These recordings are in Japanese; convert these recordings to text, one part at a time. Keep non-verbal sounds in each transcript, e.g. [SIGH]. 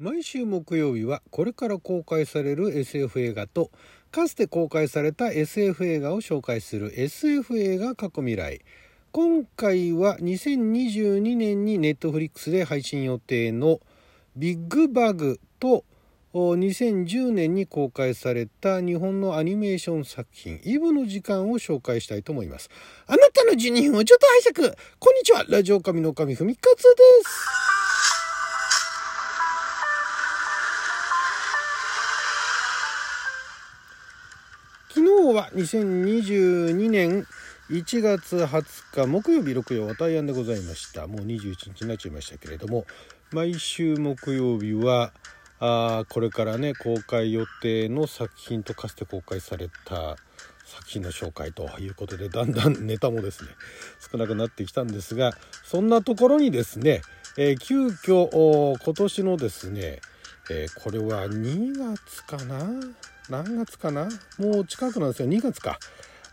毎週木曜日はこれから公開される SF 映画とかつて公開された SF 映画を紹介する SF 映画過去未来。今回は2022年にネットフリックスで配信予定のビッグバグと2010年に公開された日本のアニメーション作品イブの時間を紹介したいと思います。あなたの12分をちょっと拝借。こんにちは。ラジオ神の神ふみかつです。2022年1月20日木曜日6曜タイアンでございました。もう21日になっちゃいましたけれども。毎週木曜日はあこれからね公開予定の作品とかつて公開された作品の紹介ということでだんだんネタもですね少なくなってきたんですがそんなところにですね、えー、急遽今年のですね、えー、これは2月かな？何月かな？もう近くなんですよ。2月か。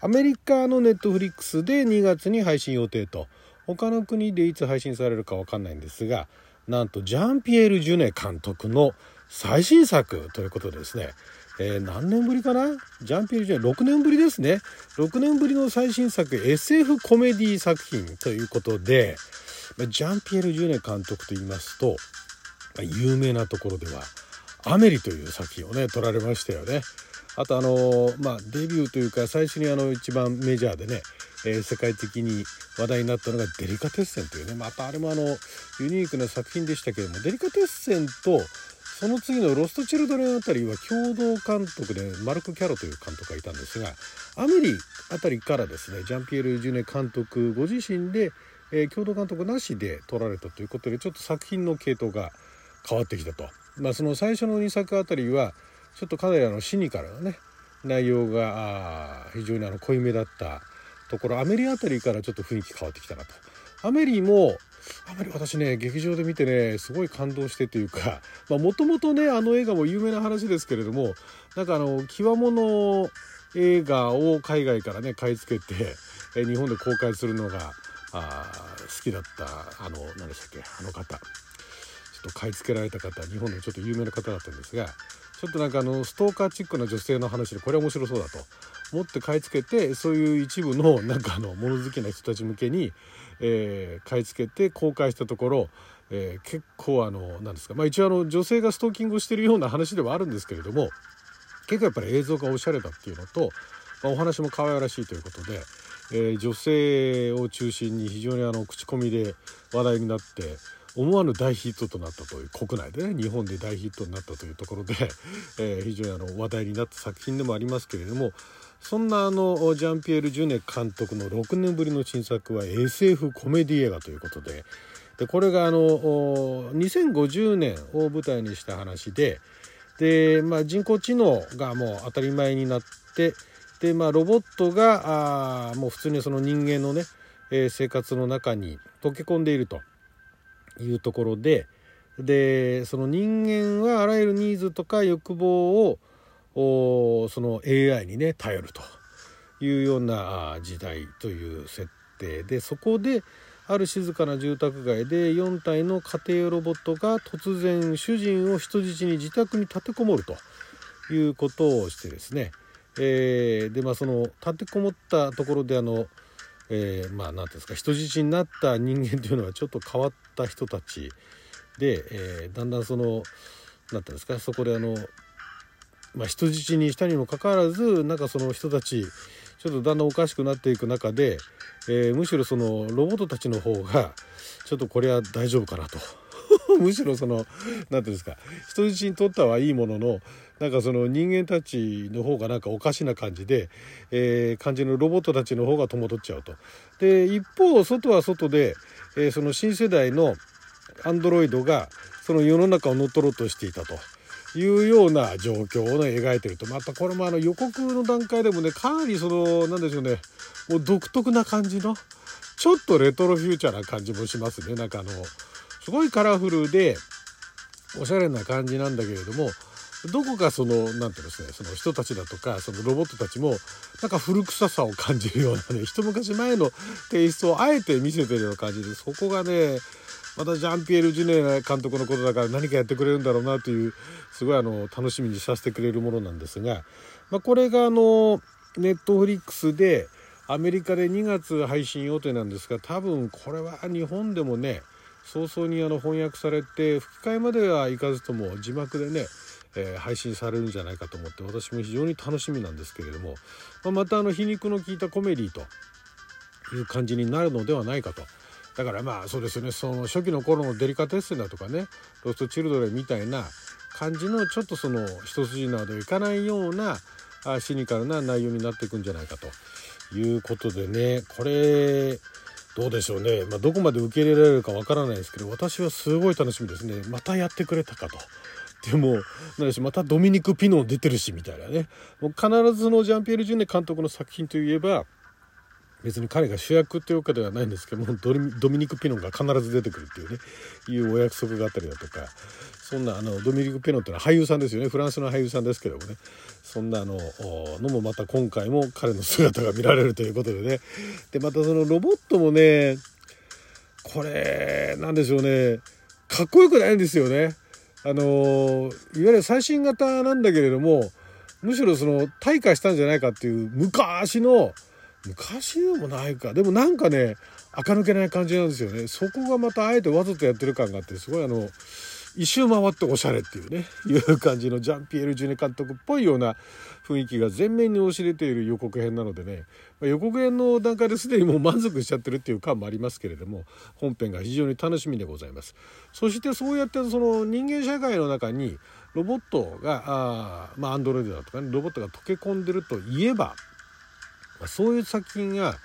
アメリカのネットフリックスで2月に配信予定と。他の国でいつ配信されるか分かんないんですがなんとジャンピエール・ジュネ監督の最新作ということでですね、えー、何年ぶりかな？ジャンピエール・ジュネ？6年ぶりですね。6年ぶりの最新作 SF コメディ作品ということでジャンピエール・ジュネ監督と言いますと有名なところでは「アメリ」という作品をね撮られましたよね。あとあのまあデビューというか最初にあの一番メジャーでね、えー、世界的に話題になったのが「デリカテッセン」というねまたあれもあのユニークな作品でしたけれどもデリカテッセンとその次の「ロスト・チルドレン」あたりは共同監督でマルク・キャロという監督がいたんですがアメリあたりからですねジャンピエール・ジュネ監督ご自身で、えー、共同監督なしで撮られたということでちょっと作品の系統が変わってきたと。まあ、その最初の2作あたりはちょっとかなりあのシニカルなね内容が非常にあの濃いめだったところアメリあたりからちょっと雰囲気変わってきたなと。アメリもあまり私ね劇場で見てねすごい感動してというかもともとねあの映画も有名な話ですけれどもなんかあの極物映画を海外からね買い付けてえ日本で公開するのが好きだったあの何でしたっけあの方と買い付けられた方日本のちょっと有名な方だったんですがちょっとなんかあのストーカーチックな女性の話でこれ面白そうだと。思って買い付けてそういう一部のなんかあの物好きな人たち向けに、えー、買い付けて公開したところ、えー、結構あの何ですか。まあ一応あの女性がストーキングをしてるような話ではあるんですけれども結構やっぱり映像がおしゃれだっていうのと、まあ、お話も可愛らしいということで、えー、女性を中心に非常にあの口コミで話題になって思わぬ大ヒットとなったという国内でね日本で大ヒットになったというところで、[LAUGHS] えー、非常にあの話題になった作品でもありますけれどもそんなあのジャンピエール・ジュネ監督の6年ぶりの新作は SF コメディ映画ということででこれがあの2050年を舞台にした話でで、まあ、人工知能がもう当たり前になってで、まあ、ロボットがあもう普通にその人間のね、えー、生活の中に溶け込んでいると。いうところででその人間はあらゆるニーズとか欲望をその AI にね頼ると。いうような時代という設定。でそこである静かな住宅街で4体の家庭ロボットが突然主人を人質に自宅に立てこもると。いうことをしてですね、えー、でまあその立てこもったところであのえー、まあ何ていうんですか人質になった人間というのはちょっと変わった人たちで、えー、だんだんその何ていうんですかそこであの、まあ、人質にしたにもかかわらずなんかその人たちちょっとだんだんおかしくなっていく中で、えー、むしろそのロボットたちの方がちょっとこれは大丈夫かなと。[LAUGHS] むしろその何て言うんですか人質にとったはいいもののなんかその人間たちの方がなんかおかしな感じで、えー、感じのロボットたちの方が戸惑っちゃうと。で一方外は外で、えー、その新世代のアンドロイドがその世の中を乗っ取ろうとしていたと。いうような状況をね描いてるとまたこれもあの予告の段階でもねかなりその何でしょうねもう独特な感じのちょっとレトロフューチャーな感じもしますねなんかあのすごいカラフルでおしゃれな感じなんだけれどもどこかその何て言うんですねその人たちだとかそのロボットたちもなんか古臭さを感じるようなね一昔前のテイストをあえて見せてるような感じでそこがねまたジャンピエール・ジュネー監督のことだから何かやってくれるんだろうなというすごいあの楽しみにさせてくれるものなんですが、まあ、これがあのネットフリックスでアメリカで2月配信予定なんですが多分これは日本でもね早々にあの翻訳されて吹き替えまではいかずとも字幕でね、えー、配信されるんじゃないかと思って私も非常に楽しみなんですけれども、まあ、またあの皮肉の効いたコメディという感じになるのではないかと。だからまあそうですよねその初期の頃のデリカテッセンだとかねロストチルドレンみたいな感じのちょっとその一筋縄ではいかないようなシニカルな内容になっていくんじゃないかということでねこれどうでしょうね、まあ、どこまで受け入れられるかわからないですけど私はすごい楽しみですね。またやってくれたかと。でも何しまたドミニク・ピノン出てるしみたいなね。もう必ずのジャンピエール・ジュネ監督の作品といえば別に彼が主役っていうわけではないんですけどもドミニク・ピノンが必ず出てくるっていうねいうお約束があったりだとかそんなあのドミニク・ピノンっていうのは俳優さんですよね。フランスの俳優さんですけどもね。そんなあののもまた今回も彼の姿が見られるということでね。でまたそのロボットもねこれなんでしょうね。かっこよくないんですよね。あのいわゆる最新型なんだけれどもむしろその退化したんじゃないかっていう昔の昔でもないか。でもなんかね垢抜けない感じなんですよね。そこがまたあえてわざとやってる感があってすごいあの一周回っておしゃれっていうねいう感じのジャンピエール・ジュネ監督っぽいような雰囲気が前面に押し出ている予告編なのでね、まあ、予告編の段階ですでにもう満足しちゃってるっていう感もありますけれども本編が非常に楽しみでございます。そしてそうやってその人間社会の中にロボットがあまあアンドロイドだとかねロボットが溶け込んでるといえばそういう作品が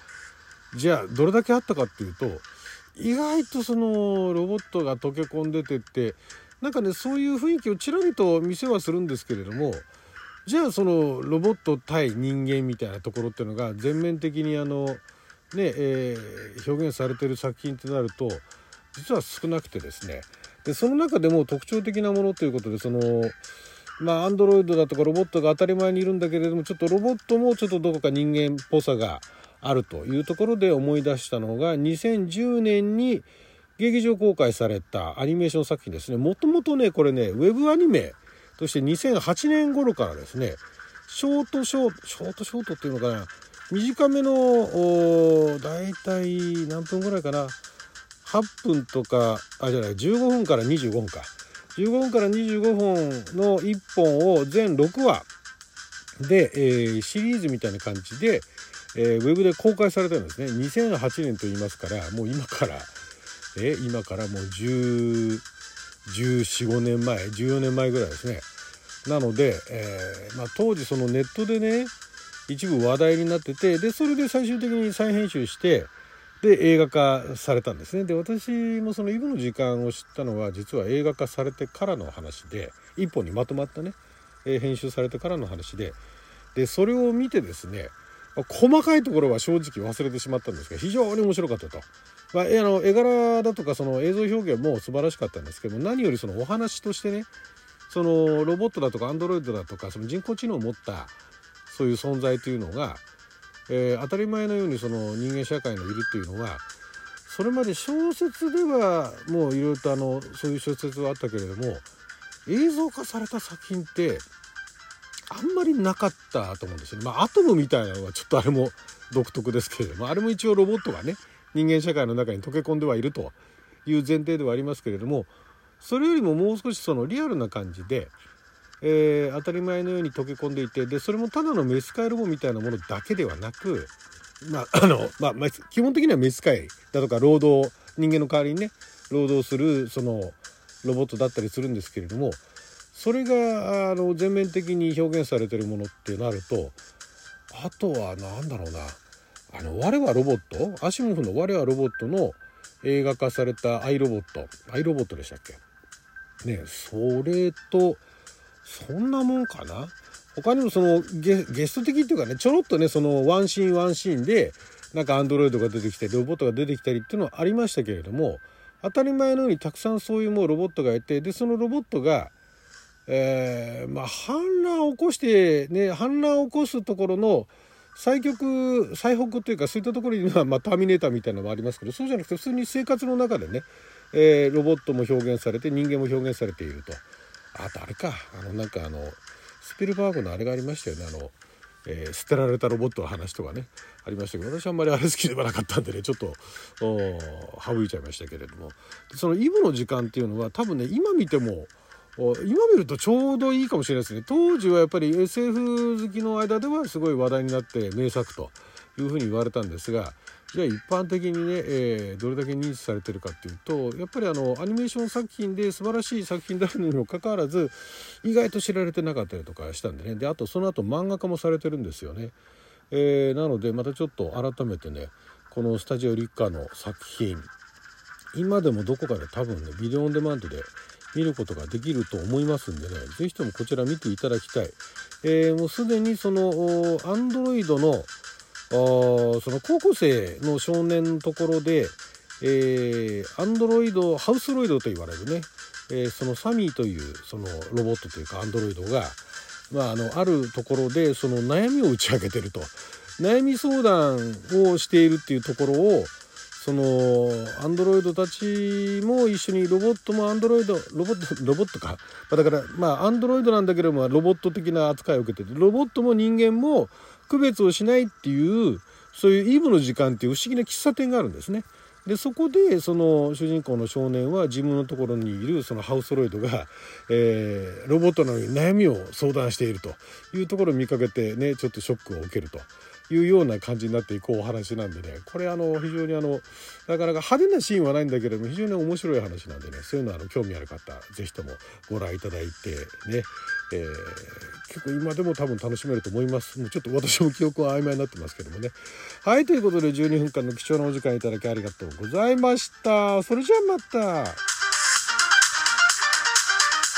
じゃあどれだけあったかっていうと意外とそのロボットが溶け込んでてってなんかねそういう雰囲気をちらりと見せはするんですけれどもじゃあそのロボット対人間みたいなところっていうのが全面的にあのねえー、表現されてる作品ってなると実は少なくてですね。でその中でも特徴的なものということでそのまあアンドロイドだとかロボットが当たり前にいるんだけれどもちょっとロボットもちょっとどこか人間っぽさがあるというところで思い出したのが2010年に劇場公開されたアニメーション作品ですね。もともとねこれねウェブアニメとして2008年頃からですねショートショートショートショートっていうのかな短めの大体何分ぐらいかな8分とかあじゃない15分から25分か。15分から25分の1本を全6話で、えー、シリーズみたいな感じで、えー、ウェブで公開されたんですね。2008年と言いますからもう今から、えー、今からもう1415年前14年前ぐらいですね。なので、えーまあ、当時そのネットでね一部話題になっててでそれで最終的に再編集してで映画化されたんですねで私もそのイブの時間を知ったのは実は映画化されてからの話で一本にまとまったね、え編集されてからの話ででそれを見てですね細かいところは正直忘れてしまったんですが非常に面白かったと。まあ、あの絵柄だとかその映像表現も素晴らしかったんですけど何よりそのお話としてねそのロボットだとかアンドロイドだとかその人工知能を持ったそういう存在というのがえー、当たり前のようにその人間社会にいるっていうのはそれまで小説ではもういろいろとあのそういう小説はあったけれども映像化された作品ってあんまりなかったと思うんですよね。まあ、アトムみたいなのはちょっとあれも独特ですけれどもあれも一応ロボットがね人間社会の中に溶け込んではいるという前提ではありますけれどもそれよりももう少しそのリアルな感じでえー、当たり前のように溶け込んでいてでそれもただのメスカイロボみたいなものだけではなく、まああのまあ、基本的にはメスカイだとか労働人間の代わりにね労働するそのロボットだったりするんですけれどもそれがあの全面的に表現されてるものってなるとあとは何だろうなあの我はロボットアシモフの我はロボットの映画化されたアイロボットアイロボットでしたっけ？ねそれとそんなもんかな？他にもそのゲスト的っていうかねちょろっとねそのワンシーンワンシーンでなんかアンドロイドが出てきてロボットが出てきたりっていうのはありましたけれども当たり前のようにたくさんそういうもうロボットがいてでそのロボットが、えー、まあ反乱を起こしてね反乱を起こすところの最極最北というかそういったところには、まあ、ターミネーターみたいなのもありますけどそうじゃなくて普通に生活の中でね、えー、ロボットも表現されて人間も表現されていると。あとあれか。あのなんかあのスピルバーグのあれがありましたよね。あの、えー、捨てられたロボットの話とかね。ありましたけど私あんまりあれ好きではなかったんでね。ちょっと省いちゃいましたけれども。そのイブの時間っていうのは多分ね今見ても今見るとちょうどいいかもしれないですね。当時はやっぱり SF 好きの間ではすごい話題になって名作というふうに言われたんですがじゃあ一般的にね、えー、どれだけ認知されてるかっていうとやっぱりあのアニメーション作品で素晴らしい作品であるにもかかわらず意外と知られてなかったりとかしたんでねであとその後漫画化もされてるんですよね。えー、なのでまたちょっと改めてねこのスタジオ立夏の作品今でもどこかで多分ねビデオオンデマンドで見ることができると思いますんでね是非ともこちら見ていただきたい、えー、もうすでにその Android のその高校生の少年のところで、アンドロイドハウスロイドと言われるね、えー、そのサミーというそのロボットというかアンドロイドが、まあ、あのあるところでその悩みを打ち明けてると。悩み相談をしているっていうところをそのアンドロイドたちも一緒にロボットもアンドロイドロボット [LAUGHS] ロボットか、まあ、だからまあアンドロイドなんだけどもロボット的な扱いを受けててロボットも人間も区別をしないっていうそういうイブの時間っていう不思議な喫茶店があるんですね。でそこでその主人公の少年は自分のところにいるそのハウスロイドが、[LAUGHS] えー、ロボットのに悩みを相談しているというところを見かけてねちょっとショックを受けるというような感じになっていくお話なんでねこれあの非常にあのなかなか派手なシーンはないんだけれども非常に面白い話なんでねそういうのあの興味ある方是非ともご覧いただいてね、えー、結構今でも多分楽しめると思います。もうちょっと私も記憶は曖昧になってますけどもね。はいということで12分間の貴重なお時間いただきありがとうございました。それじゃあまた。